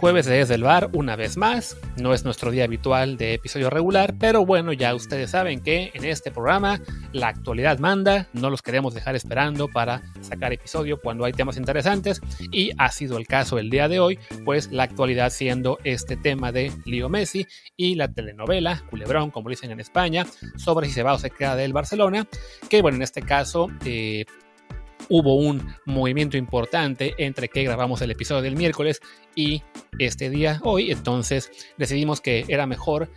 Es jueves de Desde el Bar una vez más, no es nuestro día habitual de episodio regular, pero bueno, ya ustedes saben que en este programa la actualidad manda, no los queremos dejar esperando para sacar episodio cuando hay temas interesantes y ha sido el caso el día de hoy, pues la actualidad siendo este tema de Leo Messi y la telenovela Culebrón, como dicen en España, sobre si se va o se queda del Barcelona, que bueno, en este caso... Eh, hubo un movimiento importante entre que grabamos el episodio del miércoles y este día hoy, entonces decidimos que era mejor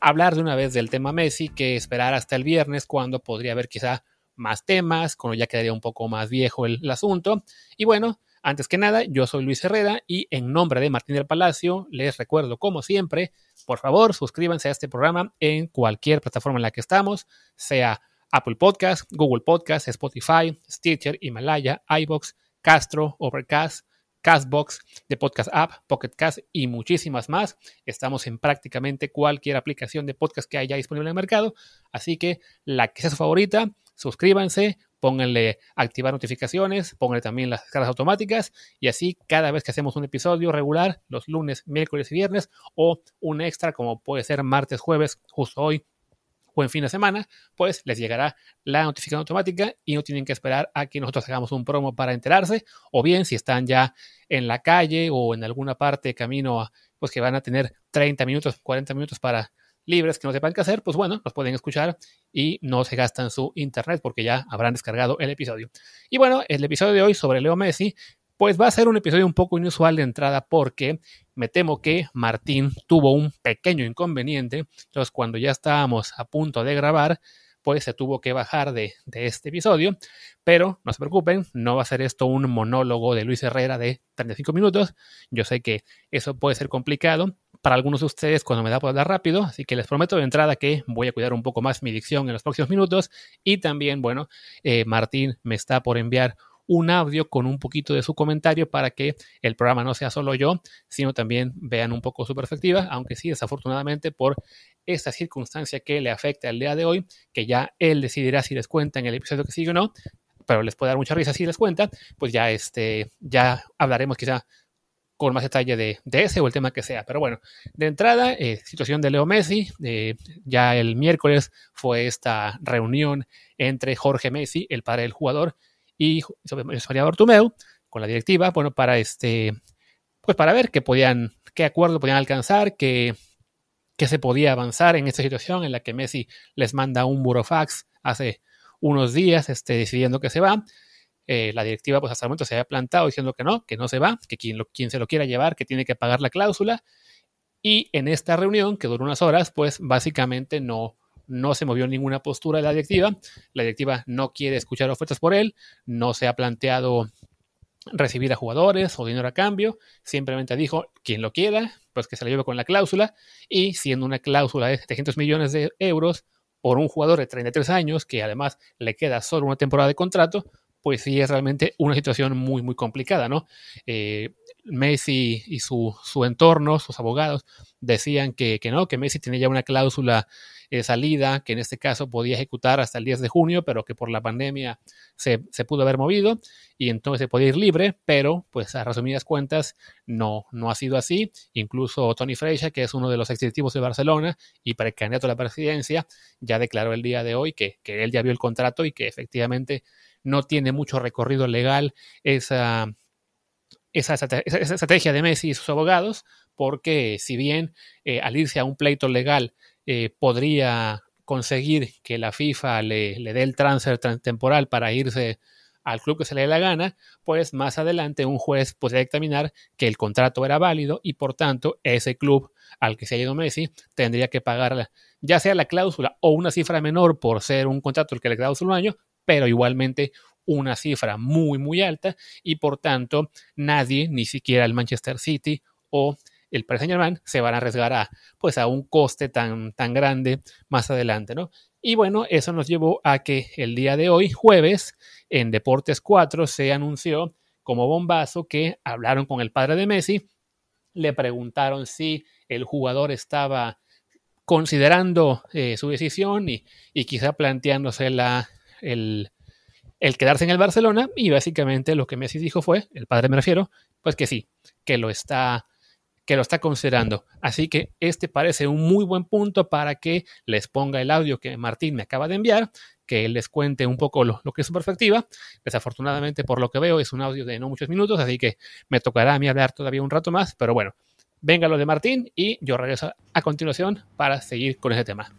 hablar de una vez del tema Messi que esperar hasta el viernes cuando podría haber quizá más temas, cuando ya quedaría un poco más viejo el, el asunto. Y bueno, antes que nada, yo soy Luis Herrera y en nombre de Martín del Palacio les recuerdo, como siempre, por favor, suscríbanse a este programa en cualquier plataforma en la que estamos, sea Apple Podcast, Google Podcast, Spotify, Stitcher, Himalaya, iBox, Castro, Overcast, Castbox, The Podcast App, Pocket Cast y muchísimas más. Estamos en prácticamente cualquier aplicación de podcast que haya disponible en el mercado, así que la que sea su favorita, suscríbanse, pónganle activar notificaciones, pónganle también las descargas automáticas y así cada vez que hacemos un episodio regular, los lunes, miércoles y viernes o un extra como puede ser martes, jueves, justo hoy buen fin de semana, pues les llegará la notificación automática y no tienen que esperar a que nosotros hagamos un promo para enterarse, o bien si están ya en la calle o en alguna parte camino, pues que van a tener 30 minutos, 40 minutos para libres que no sepan qué hacer, pues bueno, los pueden escuchar y no se gastan su internet porque ya habrán descargado el episodio. Y bueno, el episodio de hoy sobre Leo Messi pues va a ser un episodio un poco inusual de entrada porque me temo que Martín tuvo un pequeño inconveniente. Entonces, cuando ya estábamos a punto de grabar, pues se tuvo que bajar de, de, este episodio. Pero no se preocupen, no va a ser esto un monólogo de Luis Herrera de 35 minutos. Yo sé que eso puede ser complicado para algunos de ustedes cuando me da por hablar rápido, así que les prometo de entrada que voy a cuidar un poco más mi dicción en los próximos minutos. Y también, bueno, eh, Martín me está por enviar un audio con un poquito de su comentario para que el programa no sea solo yo, sino también vean un poco su perspectiva, aunque sí, desafortunadamente por esta circunstancia que le afecta el día de hoy, que ya él decidirá si les cuenta en el episodio que sigue o no, pero les puede dar mucha risa si les cuenta, pues ya, este, ya hablaremos quizá con más detalle de, de, ese o el tema que sea. Pero bueno, de entrada, eh, situación de Leo Messi. Eh, ya el miércoles fue esta reunión entre Jorge Messi, el padre del jugador, y María Bartumeu con la directiva, bueno, para este, pues para ver qué podían, qué acuerdo podían alcanzar, qué, qué se podía avanzar en esta situación en la que Messi les manda un burofax hace unos días, este, decidiendo que se va. Eh, la directiva, pues hasta el momento se había plantado diciendo que no, que no se va, que quien, quien se lo quiera llevar, que tiene que pagar la cláusula. Y en esta reunión, que duró unas horas, pues básicamente no, no se movió ninguna postura de la directiva. La directiva no quiere escuchar ofertas por él, no se ha planteado recibir a jugadores o dinero a cambio, simplemente dijo quien lo quiera, pues que se la lleve con la cláusula y siendo una cláusula de 700 millones de euros por un jugador de 33 años que además le queda solo una temporada de contrato, pues sí es realmente una situación muy, muy complicada, ¿no? Eh, Messi y su, su, entorno, sus abogados, decían que, que, no, que Messi tenía ya una cláusula de salida, que en este caso podía ejecutar hasta el 10 de junio, pero que por la pandemia se, pudo haber movido y entonces se podía ir libre, pero pues a resumidas cuentas no, no ha sido así. Incluso Tony Freixa, que es uno de los directivos de Barcelona y precandidato a la presidencia, ya declaró el día de hoy que, que él ya vio el contrato y que efectivamente no tiene mucho recorrido legal esa, esa, esa estrategia de Messi y sus abogados, porque si bien eh, al irse a un pleito legal eh, podría conseguir que la FIFA le, le dé el transfer temporal para irse al club que se le dé la gana, pues más adelante un juez podría dictaminar que el contrato era válido y por tanto ese club al que se ha ido Messi tendría que pagar ya sea la cláusula o una cifra menor por ser un contrato el que le queda un año, pero igualmente una cifra muy, muy alta y por tanto nadie, ni siquiera el Manchester City o el Paris Saint Germain, se van a arriesgar a, pues, a un coste tan, tan grande más adelante, ¿no? Y bueno, eso nos llevó a que el día de hoy, jueves, en Deportes 4 se anunció como bombazo que hablaron con el padre de Messi, le preguntaron si el jugador estaba considerando eh, su decisión y, y quizá planteándose la, el, el quedarse en el Barcelona y básicamente lo que Messi dijo fue, el padre me refiero, pues que sí, que lo está que lo está considerando. Así que este parece un muy buen punto para que les ponga el audio que Martín me acaba de enviar, que les cuente un poco lo, que es su perspectiva. Desafortunadamente, por lo que veo, es un audio de no muchos minutos, así que me tocará a mí hablar todavía un rato más, pero bueno, venga lo de Martín y yo regreso a continuación para seguir con ese tema.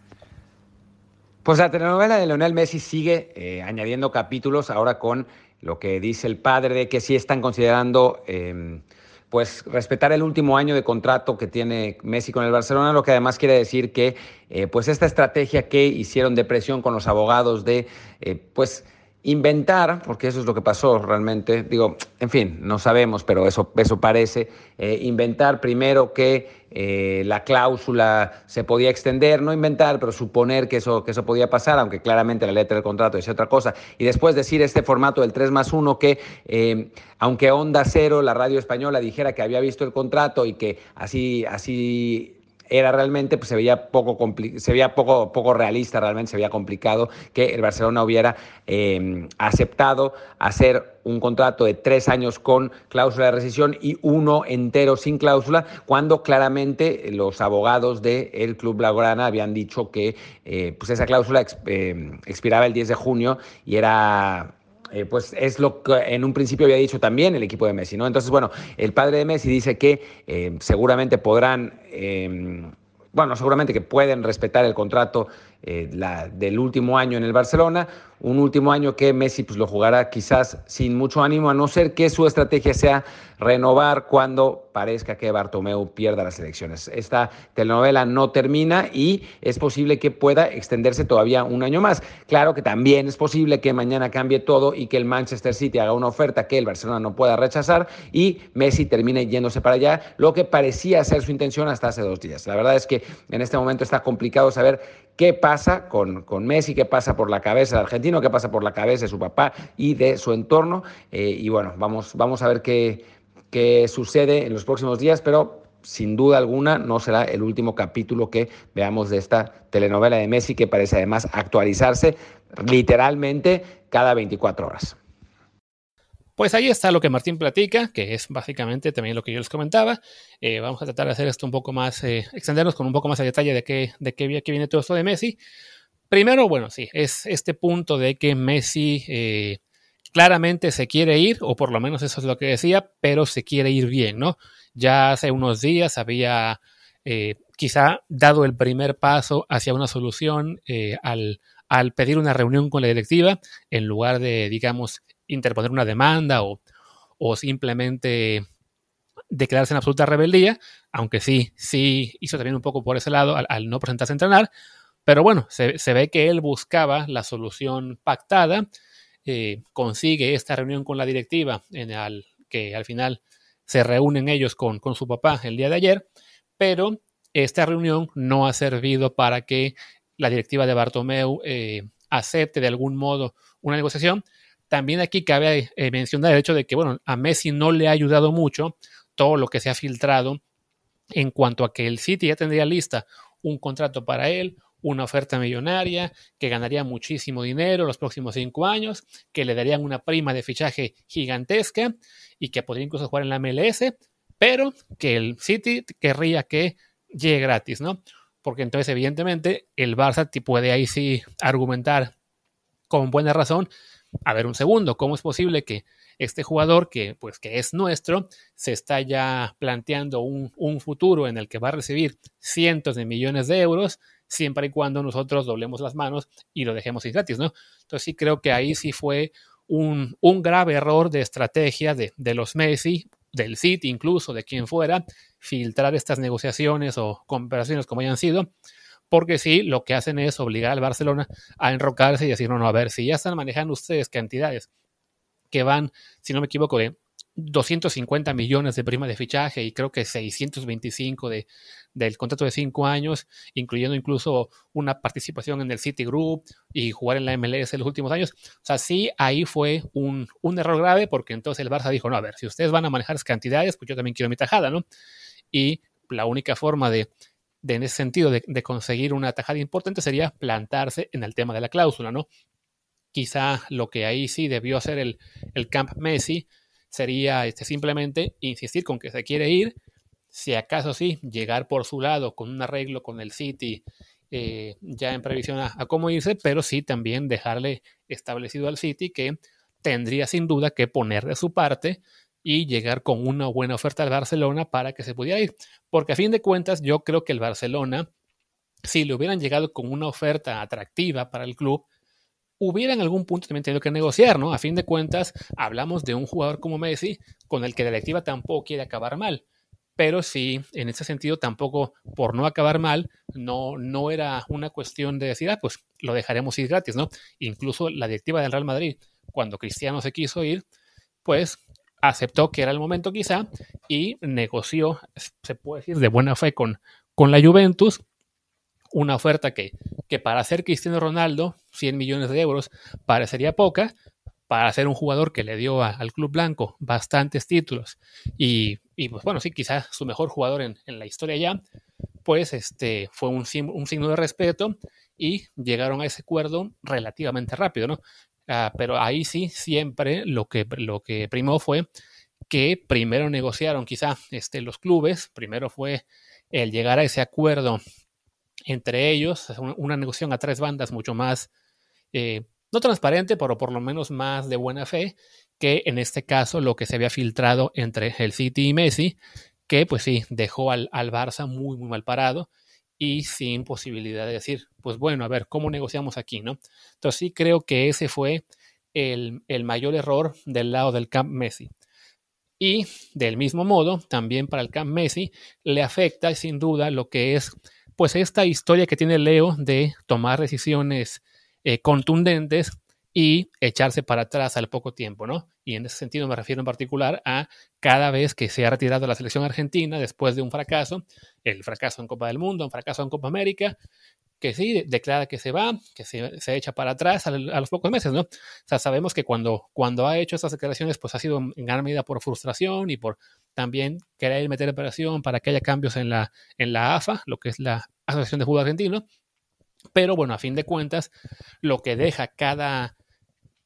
Pues la telenovela de Leonel Messi sigue eh, añadiendo capítulos ahora con lo que dice el padre de que sí están considerando em, pues respetar el último año de contrato que tiene Messi con el Barcelona, lo que además quiere decir que eh, pues esta estrategia que hicieron de presión con los abogados de eh, pues inventar, porque eso es lo que pasó realmente, digo, en fin, no sabemos, pero eso, eso parece, eh, inventar primero que eh, la cláusula se podía extender, no inventar, pero suponer que eso, que eso podía pasar, aunque claramente la letra del contrato decía otra cosa, y después decir este formato del 3 más 1 que, eh, aunque Onda Cero, la radio española, dijera que había visto el contrato y que así, así era realmente, pues se veía poco, se veía poco, poco realista, realmente se veía complicado que el Barcelona hubiera em, aceptado hacer un contrato de tres años con cláusula de rescisión y uno entero sin cláusula, cuando claramente los abogados del Club Blaugrana habían dicho que eh, pues esa cláusula em, expiraba el 10 de junio y era eh, pues es lo que en un principio había dicho también el equipo de Messi, ¿no? Entonces, bueno, el padre de Messi dice que eh, seguramente podrán, eh, bueno, seguramente que pueden respetar el contrato la, del último año en el Barcelona, un último año que Messi pues, lo jugará quizás sin mucho ánimo, a no ser que su estrategia sea renovar cuando parezca que Bartomeu pierda las elecciones. Esta telenovela no termina y es posible que pueda extenderse todavía un año más. Claro que también es posible que mañana cambie todo y que el Manchester City haga una oferta que el Barcelona no pueda rechazar y Messi termine yéndose para allá, lo que parecía ser su intención hasta hace dos días. La verdad es que en este momento está complicado saber qué pasa con, con Messi, qué pasa por la cabeza de Argentina que pasa por la cabeza de su papá y de su entorno. Eh, y bueno, vamos, vamos a ver qué, qué sucede en los próximos días, pero sin duda alguna no será el último capítulo que veamos de esta telenovela de Messi que parece además actualizarse literalmente cada 24 horas. Pues ahí está lo que Martín platica, que es básicamente también lo que yo les comentaba. Eh, vamos a tratar de hacer esto un poco más, eh, extendernos con un poco más de detalle de qué, de qué, viene todo esto de Messi. Primero, bueno, sí, es este punto de que Messi eh, claramente se quiere ir, o por lo menos eso es lo que decía, pero se quiere ir bien, ¿no? Ya hace unos días había quizá dado el primer paso hacia una solución al, al, pedir una reunión con la directiva, en lugar de, digamos, interponer una demanda o, o simplemente declararse en absoluta rebeldía, aunque sí, sí hizo también un poco por ese lado al, no presentarse a entrenar, pero bueno, se, ve que él buscaba la solución pactada, eh, consigue esta reunión con la directiva, en el que al final se reúnen ellos con, con su papá el día de ayer, pero esta reunión no ha servido para que la directiva de Bartomeu eh, acepte de algún modo una negociación. También aquí cabe eh, mencionar el hecho de que, bueno, a Messi no le ha ayudado mucho todo lo que se ha filtrado en cuanto a que el City ya tendría lista un contrato para él, una oferta millonaria, que ganaría muchísimo dinero los próximos cinco años, que le darían una prima de fichaje gigantesca y que podría incluso jugar en la MLS, pero que el City querría que llegue gratis, ¿no? Porque entonces, evidentemente, el Barça puede ahí sí argumentar con buena razón. A ver, un segundo, ¿cómo es posible que este jugador que, pues, que es nuestro, se está ya planteando un, un futuro en el que va a recibir cientos de millones de euros siempre y cuando nosotros doblemos las manos y lo dejemos ir gratis, ¿no? Entonces sí creo que ahí sí fue un, grave error de estrategia de, los Messi, del City incluso, de quien fuera, filtrar estas negociaciones o comparaciones como hayan sido, porque sí, lo que hacen es obligar al Barcelona a enrocarse y decir, no, no, a ver, si ya están manejando ustedes cantidades que van, si no me equivoco, de 250 millones de prima de fichaje y creo que 625 de, del contrato de cinco años, incluyendo incluso una participación en el City Group y jugar en la MLS en los últimos años. O sea, sí, ahí fue un, un error grave porque entonces el Barça dijo, no, a ver, si ustedes van a manejar esas cantidades, pues yo también quiero mi tajada, ¿no? Y la única forma de, de en ese sentido, de, conseguir una tajada importante sería plantarse en el tema de la cláusula, ¿no? Quizá lo que ahí sí debió hacer el, el Camp Messi sería este, simplemente insistir con que se quiere ir, si acaso sí, llegar por su lado con un arreglo con el City eh, ya en previsión a, cómo irse, pero sí también dejarle establecido al City que tendría sin duda que poner de su parte y llegar con una buena oferta al Barcelona para que se pudiera ir. Porque a fin de cuentas yo creo que el Barcelona, si le hubieran llegado con una oferta atractiva para el club, hubiera en algún punto también tenido que negociar, ¿no? A fin de cuentas, hablamos de un jugador como Messi, con el que la directiva tampoco quiere acabar mal. Pero sí, en ese sentido, tampoco por no acabar mal, no, no era una cuestión de decir, ah, pues lo dejaremos ir gratis, ¿no? Incluso la directiva del Real Madrid, cuando Cristiano se quiso ir, pues aceptó que era el momento quizá y negoció, se puede decir, de buena fe con, con la Juventus una oferta que, que para hacer Cristiano Ronaldo, 100 millones de euros, parecería poca, para ser un jugador que le dio al Club Blanco bastantes títulos y, pues bueno, sí, quizás su mejor jugador en, en, la historia ya, pues este fue un, un, signo de respeto y llegaron a ese acuerdo relativamente rápido, ¿no? Ah, pero ahí sí, siempre lo que, lo que primó fue que primero negociaron quizá este, los clubes, primero fue el llegar a ese acuerdo entre ellos, una negociación a tres bandas mucho más, eh, no transparente, pero por lo menos más de buena fe, que en este caso lo que se había filtrado entre el City y Messi, que pues sí, dejó al, al Barça muy, muy mal parado y sin posibilidad de decir, pues bueno, a ver, ¿cómo negociamos aquí? ¿no? Entonces sí creo que ese fue el, el mayor error del lado del Camp Messi. Y del mismo modo, también para el Camp Messi le afecta sin duda lo que es pues esta historia que tiene Leo de tomar decisiones eh, contundentes y echarse para atrás al poco tiempo, ¿no? Y en ese sentido me refiero en particular a cada vez que se ha retirado la selección argentina después de un fracaso, el fracaso en Copa del Mundo, un fracaso en Copa América, que sí, declara que se va, que se, se echa para atrás a, los pocos meses, ¿no? O sea, sabemos que cuando, cuando ha hecho estas declaraciones, pues ha sido en gran medida por frustración y por también querer meter operación para que haya cambios en la, en la AFA, lo que es la Asociación de Fútbol Argentino. Pero bueno, a fin de cuentas, lo que deja cada,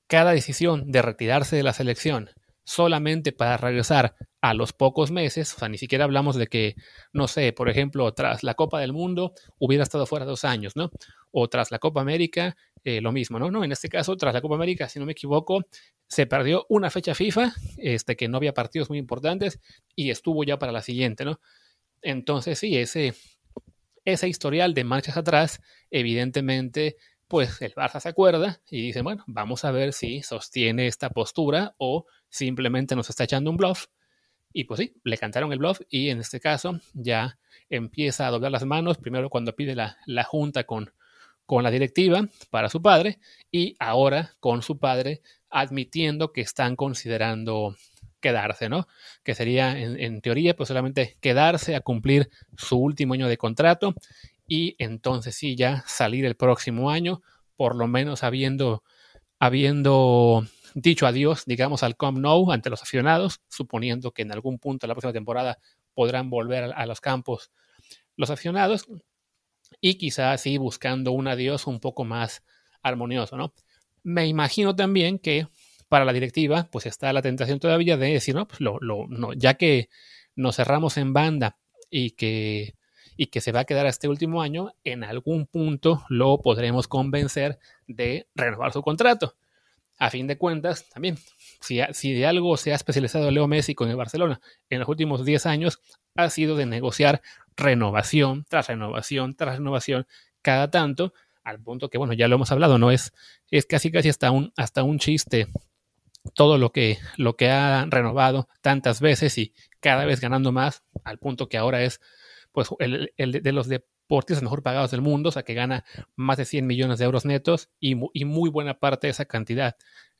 cada decisión de retirarse de la selección solamente para regresar a los pocos meses, o sea, ni siquiera hablamos de que, no sé, por ejemplo, tras la Copa del Mundo hubiera estado fuera dos años, ¿no? O tras la Copa América, eh, lo mismo, ¿no? No, en este caso, tras la Copa América, si no me equivoco, se perdió una fecha FIFA, este, que no había partidos muy importantes y estuvo ya para la siguiente, ¿no? Entonces, sí, ese, ese historial de marchas atrás, evidentemente, pues el Barça se acuerda y dice, bueno, vamos a ver si sostiene esta postura o simplemente nos está echando un bluff y pues sí, le cantaron el bluff y en este caso ya empieza a doblar las manos, primero cuando pide la, la junta con, con la directiva para su padre y ahora con su padre admitiendo que están considerando quedarse, ¿no? Que sería en, en, teoría pues solamente quedarse a cumplir su último año de contrato y entonces sí ya salir el próximo año, por lo menos habiendo, habiendo dicho adiós, digamos, al Camp Nou ante los aficionados, suponiendo que en algún punto de la próxima temporada podrán volver a, los campos los aficionados y quizás sí buscando un adiós un poco más armonioso, ¿no? Me imagino también que para la directiva, pues está la tentación todavía de decir, no, pues no, ya que nos cerramos en banda y que, y que se va a quedar este último año, en algún punto lo podremos convencer de renovar su contrato. A fin de cuentas, también, si, si, de algo se ha especializado Leo Messi con el Barcelona en los últimos 10 años, ha sido de negociar renovación tras renovación tras renovación cada tanto, al punto que, bueno, ya lo hemos hablado, no es, es casi casi hasta un, hasta un chiste todo lo que, lo que ha renovado tantas veces y cada vez ganando más, al punto que ahora es pues el, de los de deportistas mejor pagados del mundo, o sea que gana más de 100 millones de euros netos y, muy buena parte de esa cantidad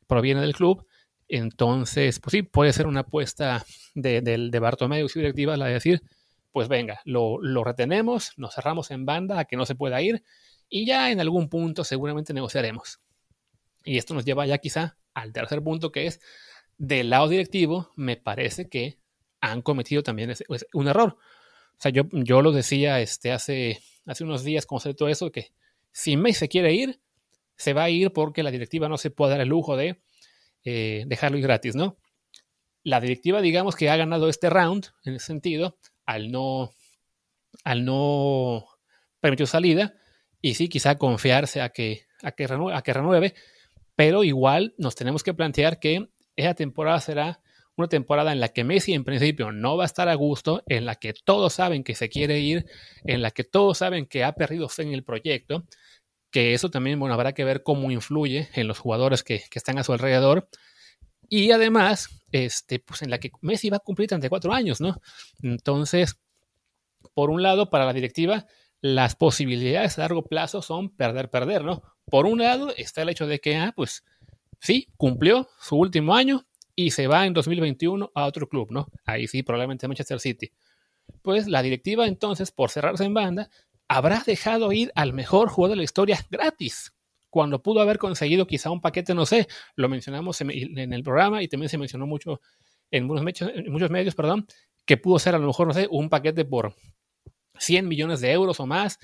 proviene del club. Entonces, pues sí, puede ser una apuesta de, de, de y su directiva la de decir, pues venga, lo, lo, retenemos, nos cerramos en banda a que no se pueda ir y ya en algún punto seguramente negociaremos. Y esto nos lleva ya quizá al tercer punto que es, del lado directivo, me parece que han cometido también ese, un error. O sea, yo, yo lo decía este, hace, hace unos días con todo eso, que si Messi se quiere ir, se va a ir porque la directiva no se puede dar el lujo de eh, dejarlo ir gratis, ¿no? La directiva, digamos que ha ganado este round, en ese sentido, al no, al no permitir salida y sí, quizá confiarse a que, a que renueve, pero igual nos tenemos que plantear que esa temporada será una temporada en la que Messi en principio no va a estar a gusto, en la que todos saben que se quiere ir, en la que todos saben que ha perdido fe en el proyecto, que eso también, bueno, habrá que ver cómo influye en los jugadores que, que están a su alrededor. Y además, este, pues en la que Messi va a cumplir 34 años, ¿no? Entonces, por un lado, para la directiva, las posibilidades a largo plazo son perder, perder, ¿no? Por un lado está el hecho de que, ah, pues sí, cumplió su último año y se va en 2021 a otro club, ¿no? Ahí sí, probablemente Manchester City. Pues la directiva entonces, por cerrarse en banda, habrá dejado ir al mejor jugador de la historia gratis, cuando pudo haber conseguido quizá un paquete, no sé, lo mencionamos en, el programa y también se mencionó mucho en muchos, en muchos medios, perdón, que pudo ser a lo mejor, no sé, un paquete por 100 millones de euros o más,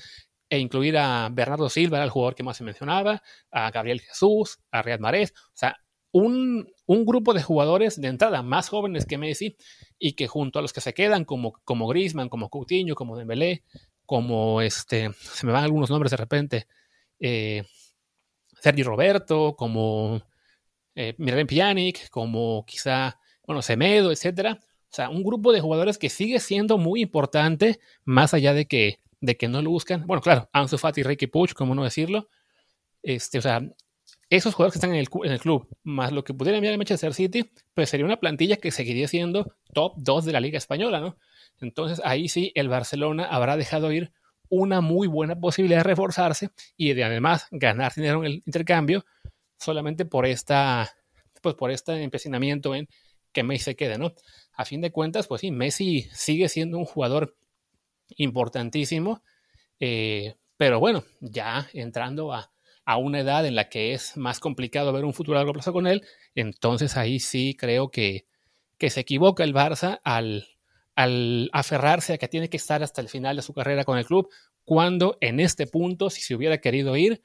e incluir a Bernardo Silva, era el jugador que más se mencionaba, a Gabriel Jesús, a Riyad Mahrez, o sea, un, un, grupo de jugadores de entrada más jóvenes que Messi y que junto a los que se quedan, como, como como Coutinho, como Dembélé, como este, se me van algunos nombres de repente, eh, Sergio Roberto, como eh, Miralem Pjanic, como quizá, bueno, Semedo, etcétera, o sea, un grupo de jugadores que sigue siendo muy importante, más allá de que, de que no lo buscan. Bueno, claro, Ansu Fati Ricky Puch, como no decirlo. Este, o sea, esos jugadores que están en el, en el club, más lo que pudiera enviar el Manchester City, pues sería una plantilla que seguiría siendo top 2 de la Liga Española, ¿no? Entonces ahí sí el Barcelona habrá dejado ir una muy buena posibilidad de reforzarse y de además ganar dinero en el intercambio solamente por esta, pues por este empecinamiento en que Messi se quede, ¿no? A fin de cuentas, pues sí, Messi sigue siendo un jugador importantísimo, eh, pero bueno, ya entrando a, una edad en la que es más complicado ver un futuro a largo plazo con él, entonces ahí sí creo que, que se equivoca el Barça al, al aferrarse a que tiene que estar hasta el final de su carrera con el club, cuando en este punto, si se hubiera querido ir,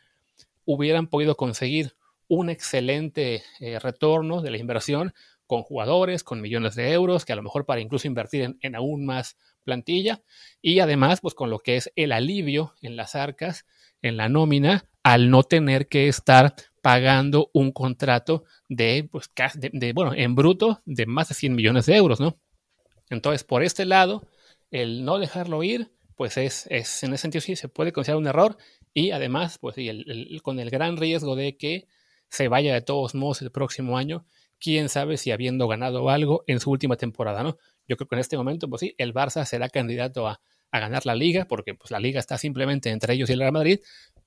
hubieran podido conseguir un excelente eh, retorno de la inversión con jugadores, con millones de euros, que a lo mejor para incluso invertir en, aún más plantilla, y además, pues con lo que es el alivio en las arcas, en la nómina, al no tener que estar pagando un contrato de, pues, de, bueno, en bruto de más de 100 millones de euros, ¿no? Entonces, por este lado, el no dejarlo ir, pues es, es en ese sentido sí se puede considerar un error y además, pues sí, con el gran riesgo de que se vaya de todos modos el próximo año quién sabe si habiendo ganado algo en su última temporada, ¿no? Yo creo que en este momento, pues sí, el Barça será candidato a, ganar la liga, porque pues la liga está simplemente entre ellos y el Real Madrid,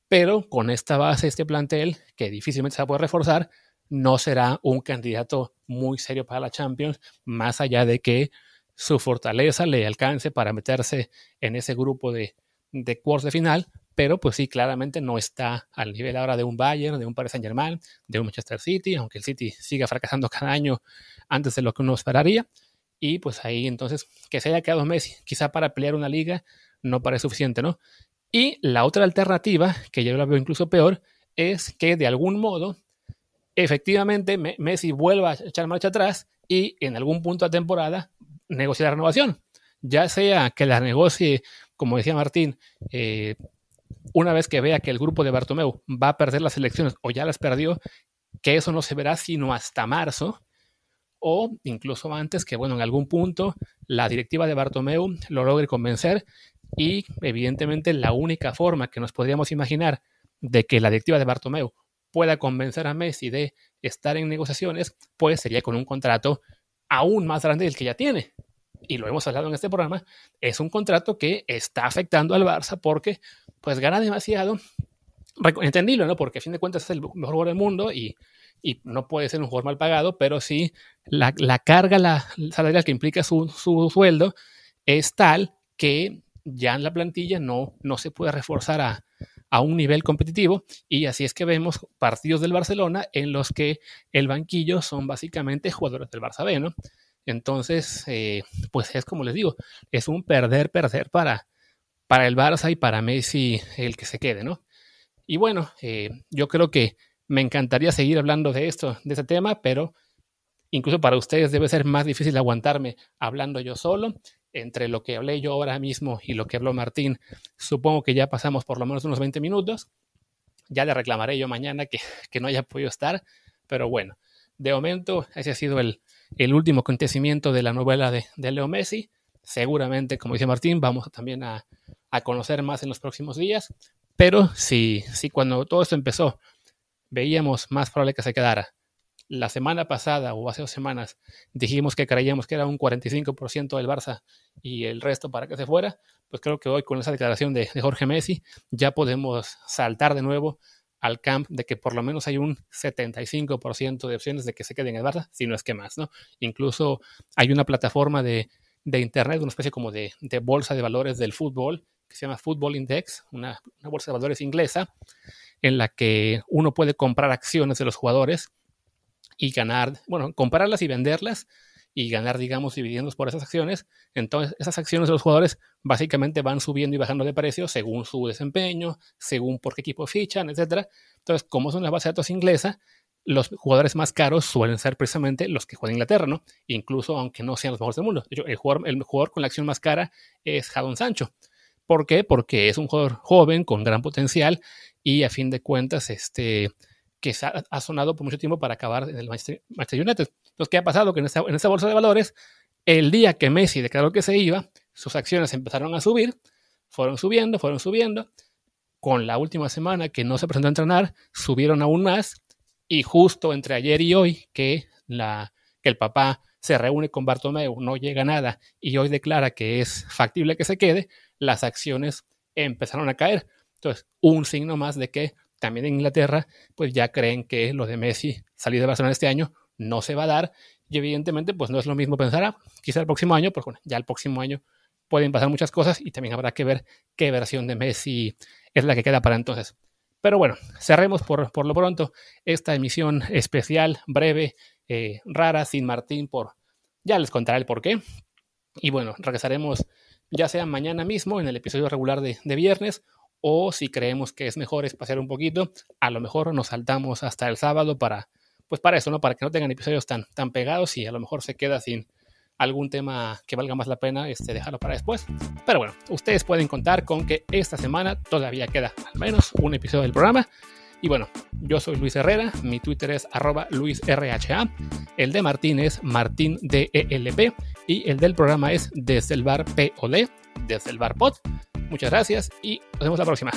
pero con esta base, este plantel, que difícilmente se va a poder reforzar, no será un candidato muy serio para la Champions, más allá de que su fortaleza le alcance para meterse en ese grupo de, de cuartos de final, pero pues sí, claramente no está al nivel ahora de un Bayern, de un Paris Saint Germain, de un Manchester City, aunque el City siga fracasando cada año antes de lo que uno esperaría. Y pues ahí entonces que se haya quedado Messi, quizá para pelear una liga, no parece suficiente, ¿no? Y la otra alternativa, que yo la veo incluso peor, es que de algún modo, efectivamente, Messi vuelva a echar marcha atrás y en algún punto de temporada negocie la renovación. Ya sea que la negocie, como decía Martín, eh, una vez que vea que el grupo de Bartomeu va a perder las elecciones o ya las perdió, que eso no se verá sino hasta marzo, o incluso antes que, bueno, en algún punto la directiva de Bartomeu lo logre convencer y evidentemente la única forma que nos podríamos imaginar de que la directiva de Bartomeu pueda convencer a Messi de estar en negociaciones, pues sería con un contrato aún más grande del que ya tiene y lo hemos hablado en este programa, es un contrato que está afectando al Barça porque pues gana demasiado. Entendible, ¿no? Porque a fin de cuentas es el mejor jugador del mundo y, y no puede ser un jugador mal pagado, pero sí la, la carga la, salarial que implica su, su, sueldo es tal que ya en la plantilla no, no se puede reforzar a, a un nivel competitivo y así es que vemos partidos del Barcelona en los que el banquillo son básicamente jugadores del Barça B, ¿no? Entonces, eh, pues es como les digo, es un perder, perder para, para el Barça y para Messi el que se quede, ¿no? Y bueno, eh, yo creo que me encantaría seguir hablando de esto, de este tema, pero incluso para ustedes debe ser más difícil aguantarme hablando yo solo. Entre lo que hablé yo ahora mismo y lo que habló Martín, supongo que ya pasamos por lo menos unos 20 minutos. Ya le reclamaré yo mañana que, no haya podido estar, pero bueno, de momento ese ha sido el, último acontecimiento de la novela de, Leo Messi. Seguramente, como dice Martín, vamos también a, a conocer más en los próximos días, pero si, si cuando todo esto empezó veíamos más probable que se quedara la semana pasada o hace dos semanas dijimos que creíamos que era un 45% del Barça y el resto para que se fuera, pues creo que hoy con esa declaración de, Jorge Messi ya podemos saltar de nuevo al camp de que por lo menos hay un 75% de opciones de que se quede en el Barça, si no es que más, ¿no? Incluso hay una plataforma de, internet, una especie como de, bolsa de valores del fútbol, que se llama Football Index, una, una bolsa de valores inglesa, en la que uno puede comprar acciones de los jugadores y ganar, bueno, comprarlas y venderlas y ganar, digamos, dividendos por esas acciones. Entonces, esas acciones de los jugadores básicamente van subiendo y bajando de precio según su desempeño, según por qué equipo fichan, etc. Entonces, como es una base de datos inglesa, los jugadores más caros suelen ser precisamente los que juegan Inglaterra, ¿no? Incluso aunque no sean los mejores del mundo. El jugador, el jugador con la acción más cara es Jadon Sancho. ¿Por qué? Porque es un jugador joven, con gran potencial y a fin de cuentas, este, que ha, sonado por mucho tiempo para acabar en el Manchester, United. Entonces, ¿qué ha pasado? Que en esa, en esa bolsa de valores, el día que Messi declaró que se iba, sus acciones empezaron a subir, fueron subiendo, fueron subiendo. Con la última semana que no se presentó a entrenar, subieron aún más. Y justo entre ayer y hoy, que, la, que el papá se reúne con Bartomeu, no llega nada y hoy declara que es factible que se quede, las acciones empezaron a caer. Entonces, un signo más de que también en Inglaterra, pues ya creen que lo de Messi salir de Barcelona este año no se va a dar. Y evidentemente, pues no es lo mismo pensar, ah, quizá el próximo año, porque bueno, ya el próximo año pueden pasar muchas cosas y también habrá que ver qué versión de Messi es la que queda para entonces. Pero bueno, cerremos por, por lo pronto esta emisión especial, breve, eh, rara, sin Martín, por ya les contaré el por qué. Y bueno, regresaremos ya sea mañana mismo en el episodio regular de, de viernes o si creemos que es mejor espaciar un poquito, a lo mejor nos saltamos hasta el sábado para, pues para eso, ¿no? Para que no tengan episodios tan, tan pegados y a lo mejor se queda sin algún tema que valga más la pena este, dejarlo para después. Pero bueno, ustedes pueden contar con que esta semana todavía queda al menos un episodio del programa. Y bueno, yo soy Luis Herrera, mi Twitter es arroba luisrha, el de Martín es martindelp y el del programa es desde el bar POD, desde el bar. Muchas gracias y nos vemos la próxima.